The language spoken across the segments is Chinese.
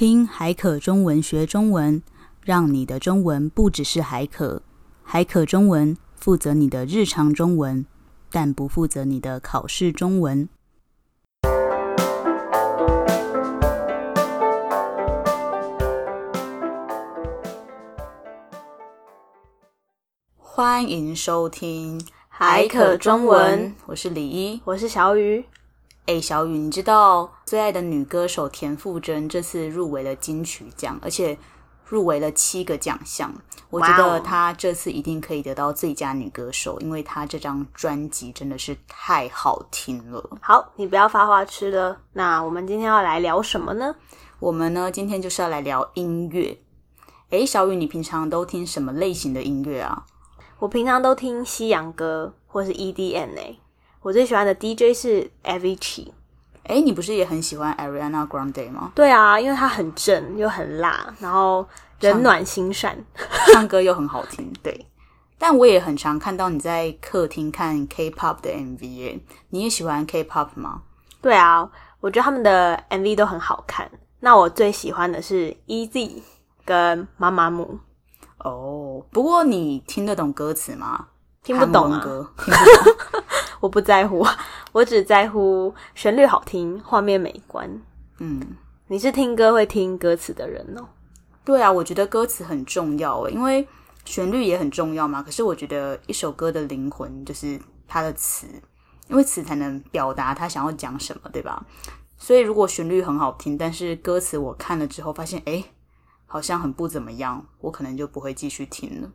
听海可中文学中文，让你的中文不只是海可。海可中文负责你的日常中文，但不负责你的考试中文。欢迎收听海可中文，我是李一，我是小雨。哎，小雨，你知道最爱的女歌手田馥甄这次入围了金曲奖，而且入围了七个奖项。我觉得她这次一定可以得到最佳女歌手，因为她这张专辑真的是太好听了。好，你不要发花痴了。那我们今天要来聊什么呢？我们呢，今天就是要来聊音乐。哎，小雨，你平常都听什么类型的音乐啊？我平常都听西洋歌或是 EDM 诶。我最喜欢的 DJ 是 Avicii。哎，你不是也很喜欢 Ariana Grande 吗？对啊，因为她很正又很辣，然后人暖心善，唱，唱歌又很好听。对，但我也很常看到你在客厅看 K-pop 的 MV。你也喜欢 K-pop 吗？对啊，我觉得他们的 MV 都很好看。那我最喜欢的是 EZ 跟妈妈木。哦，不过你听得懂歌词吗？听不懂啊，歌听不懂 我不在乎，我只在乎旋律好听，画面美观。嗯，你是听歌会听歌词的人哦？对啊，我觉得歌词很重要诶，因为旋律也很重要嘛。可是我觉得一首歌的灵魂就是它的词，因为词才能表达他想要讲什么，对吧？所以如果旋律很好听，但是歌词我看了之后发现，诶，好像很不怎么样，我可能就不会继续听了。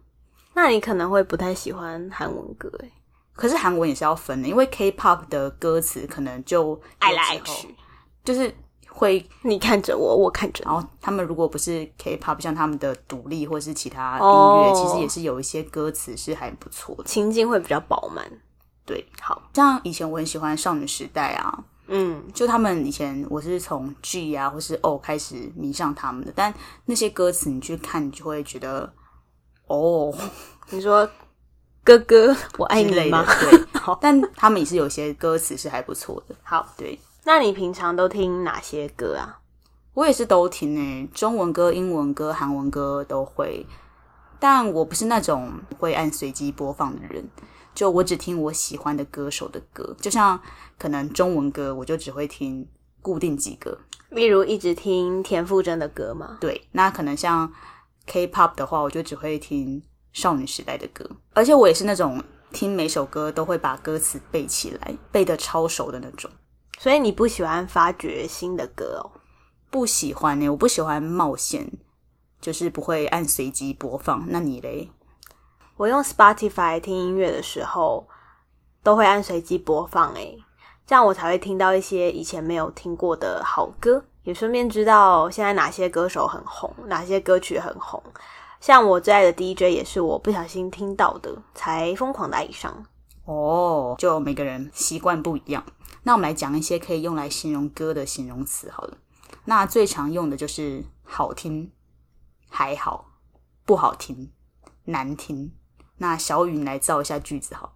那你可能会不太喜欢韩文歌诶，可是韩文也是要分的，因为 K-pop 的歌词可能就爱来爱去，就是会你看着我，我看着你。然后他们如果不是 K-pop，像他们的独立或是其他音乐，哦，其实也是有一些歌词是还不错的，情境会比较饱满。对，好像以前我很喜欢少女时代啊，嗯，就他们以前我是从 G 啊或是 O 开始迷上他们的，但那些歌词你去看，你就会觉得。哦，你说哥哥 我爱你吗？对，但他们也是有些歌词是还不错的。好，对，那你平常都听哪些歌啊？我也是都听诶，中文歌、英文歌、韩文歌都会，但我不是那种会按随机播放的人，就我只听我喜欢的歌手的歌，就像可能中文歌，我就只会听固定几个，例如一直听田馥甄的歌嘛？对，那可能像。K-pop 的话，我就只会听少女时代的歌，而且我也是那种听每首歌都会把歌词背起来，背得超熟的那种。所以你不喜欢发掘新的歌哦？不喜欢呢，我不喜欢冒险，就是不会按随机播放。那你嘞？我用 Spotify 听音乐的时候，都会按随机播放，诶，这样我才会听到一些以前没有听过的好歌。也顺便知道现在哪些歌手很红，哪些歌曲很红。像我最爱的 DJ 也是我不小心听到的，才疯狂的爱上。哦，就每个人习惯不一样。那我们来讲一些可以用来形容歌的形容词好了。那最常用的就是好听、还好、不好听、难听。那小雨你来造一下句子好。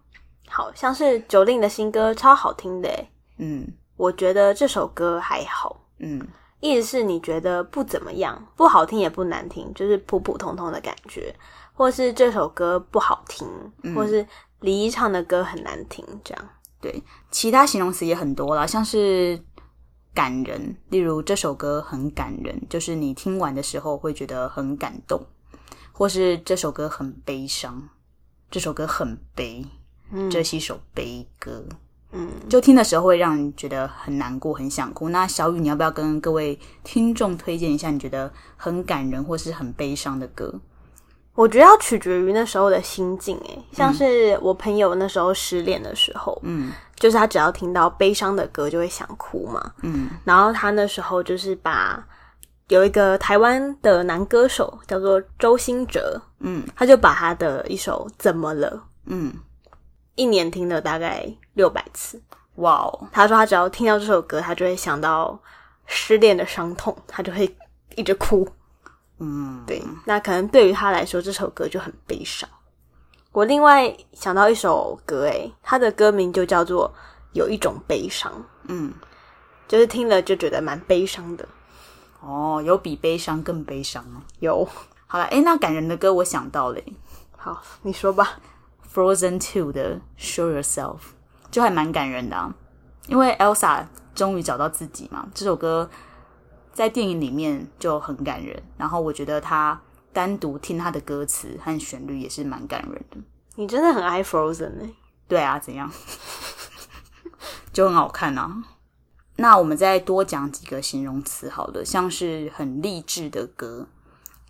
好像是 Jolin 的新歌超好听的诶。嗯，我觉得这首歌还好。嗯。意思是你觉得不怎么样，不好听也不难听，就是普普通通的感觉，或是这首歌不好听，嗯、或是李一唱的歌很难听，这样。对，其他形容词也很多啦，像是感人，例如这首歌很感人，就是你听完的时候会觉得很感动，或是这首歌很悲伤，这首歌很悲，嗯，这是一首悲歌。嗯，就听的时候会让你觉得很难过、很想哭。那小雨，你要不要跟各位听众推荐一下你觉得很感人或是很悲伤的歌？我觉得要取决于那时候的心境。诶，像是我朋友那时候失恋的时候，嗯，就是他只要听到悲伤的歌就会想哭嘛，嗯。然后他那时候就是把有一个台湾的男歌手叫做周兴哲，嗯，他就把他的一首《怎么了》，嗯。一年听了大概六百次，哇哦！他说他只要听到这首歌，他就会想到失恋的伤痛，他就会一直哭。嗯，对。那可能对于他来说，这首歌就很悲伤。我另外想到一首歌，诶，他的歌名就叫做《有一种悲伤》。嗯，就是听了就觉得蛮悲伤的。哦，有比悲伤更悲伤吗？有。好了，哎，那感人的歌我想到了，好，你说吧。Frozen Two 的 Show Yourself 就还蛮感人的啊，因为 Elsa 终于找到自己嘛。这首歌在电影里面就很感人，然后我觉得他单独听他的歌词和旋律也是蛮感人的。你真的很爱 Frozen 呢？对啊，怎样？就很好看啊。那我们再多讲几个形容词好了，像是很励志的歌，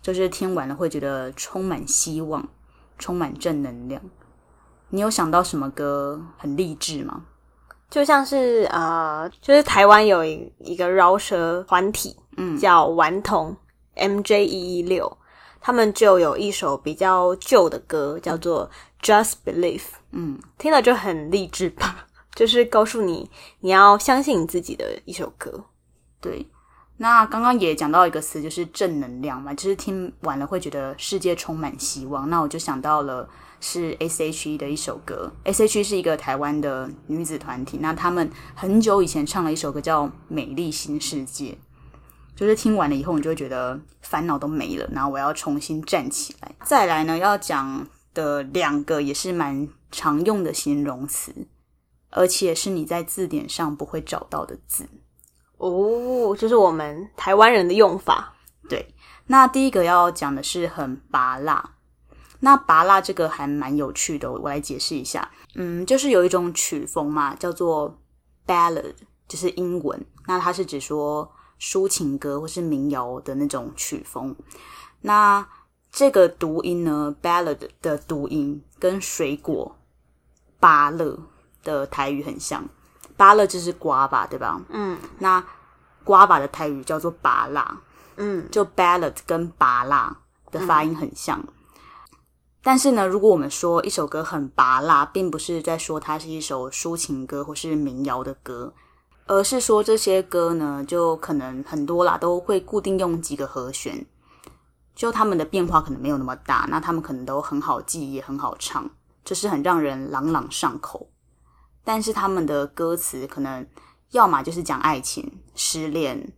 就是听完了会觉得充满希望，充满正能量。你有想到什么歌很励志吗？就像是呃，就是台湾有一一个饶舌团体，嗯，叫顽童 MJ 一一六，他们就有一首比较旧的歌，叫做 Just Believe，嗯，听了就很励志吧，就是告诉你你要相信你自己的一首歌。对，那刚刚也讲到一个词，就是正能量嘛，就是听完了会觉得世界充满希望。那我就想到了。是 S.H.E 的一首歌，S.H.E 是一个台湾的女子团体。那他们很久以前唱了一首歌叫《美丽新世界》，就是听完了以后，你就会觉得烦恼都没了，然后我要重新站起来。再来呢，要讲的两个也是蛮常用的形容词，而且是你在字典上不会找到的字哦，就是我们台湾人的用法。对，那第一个要讲的是很拔辣。那芭乐这个还蛮有趣的，我来解释一下。嗯，就是有一种曲风嘛，叫做 ballad，就是英文。那它是指说抒情歌或是民谣的那种曲风。那这个读音呢，ballad 的读音跟水果芭乐的台语很像。芭乐就是瓜吧，对吧？嗯。那瓜吧的泰语叫做芭乐。嗯。就 ballad 跟芭乐的发音很像。嗯但是呢，如果我们说一首歌很拔辣，并不是在说它是一首抒情歌或是民谣的歌，而是说这些歌呢，就可能很多啦，都会固定用几个和弦，就他们的变化可能没有那么大，那他们可能都很好记，也很好唱，就是很让人朗朗上口。但是他们的歌词可能要么就是讲爱情、失恋、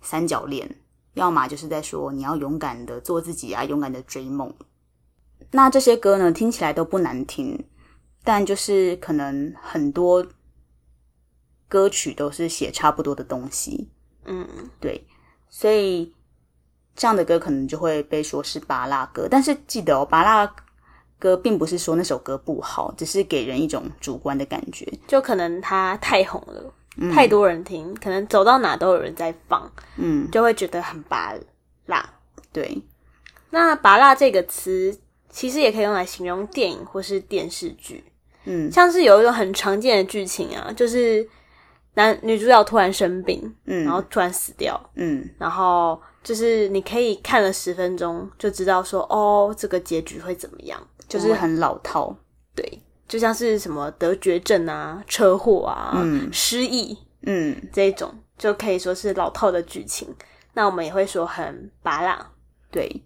三角恋，要么就是在说你要勇敢的做自己啊，勇敢的追梦。那这些歌呢，听起来都不难听，但就是可能很多歌曲都是写差不多的东西，嗯，对，所以这样的歌可能就会被说是巴拉歌。但是记得哦，芭乐歌并不是说那首歌不好，只是给人一种主观的感觉，就可能它太红了，嗯，太多人听，可能走到哪都有人在放，嗯，就会觉得很拔辣。对，那拔辣这个词。其实也可以用来形容电影或是电视剧，嗯，像是有一种很常见的剧情啊，就是男女主角突然生病，嗯，然后突然死掉，嗯，然后就是你可以看了十分钟就知道说，哦，这个结局会怎么样，就是很老套，对，就像是什么得绝症啊、车祸啊、嗯、失忆，嗯，这一种就可以说是老套的剧情。那我们也会说很拔辣，对。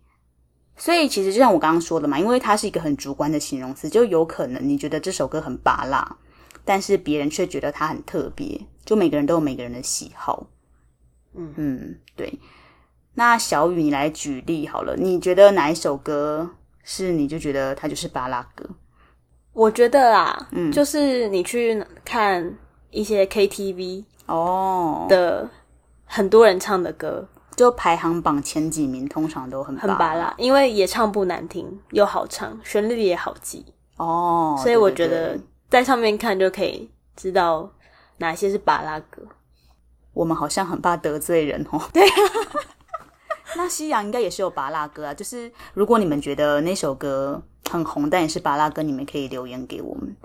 所以其实就像我刚刚说的嘛，因为它是一个很主观的形容词，就有可能你觉得这首歌很拔辣，但是别人却觉得它很特别。就每个人都有每个人的喜好。嗯嗯，对。那小雨，你来举例好了，你觉得哪一首歌是你就觉得它就是巴拉歌？我觉得啊，嗯，就是你去看一些 KTV 哦的很多人唱的歌。就排行榜前几名，通常都很很巴拉，因为也唱不难听，又好唱，旋律也好记哦。所以我觉得在上面看就可以知道哪些是巴拉格。我们好像很怕得罪人哦。对，那西洋应该也是有巴拉歌啊。就是如果你们觉得那首歌很红，但也是巴拉歌，你们可以留言给我们。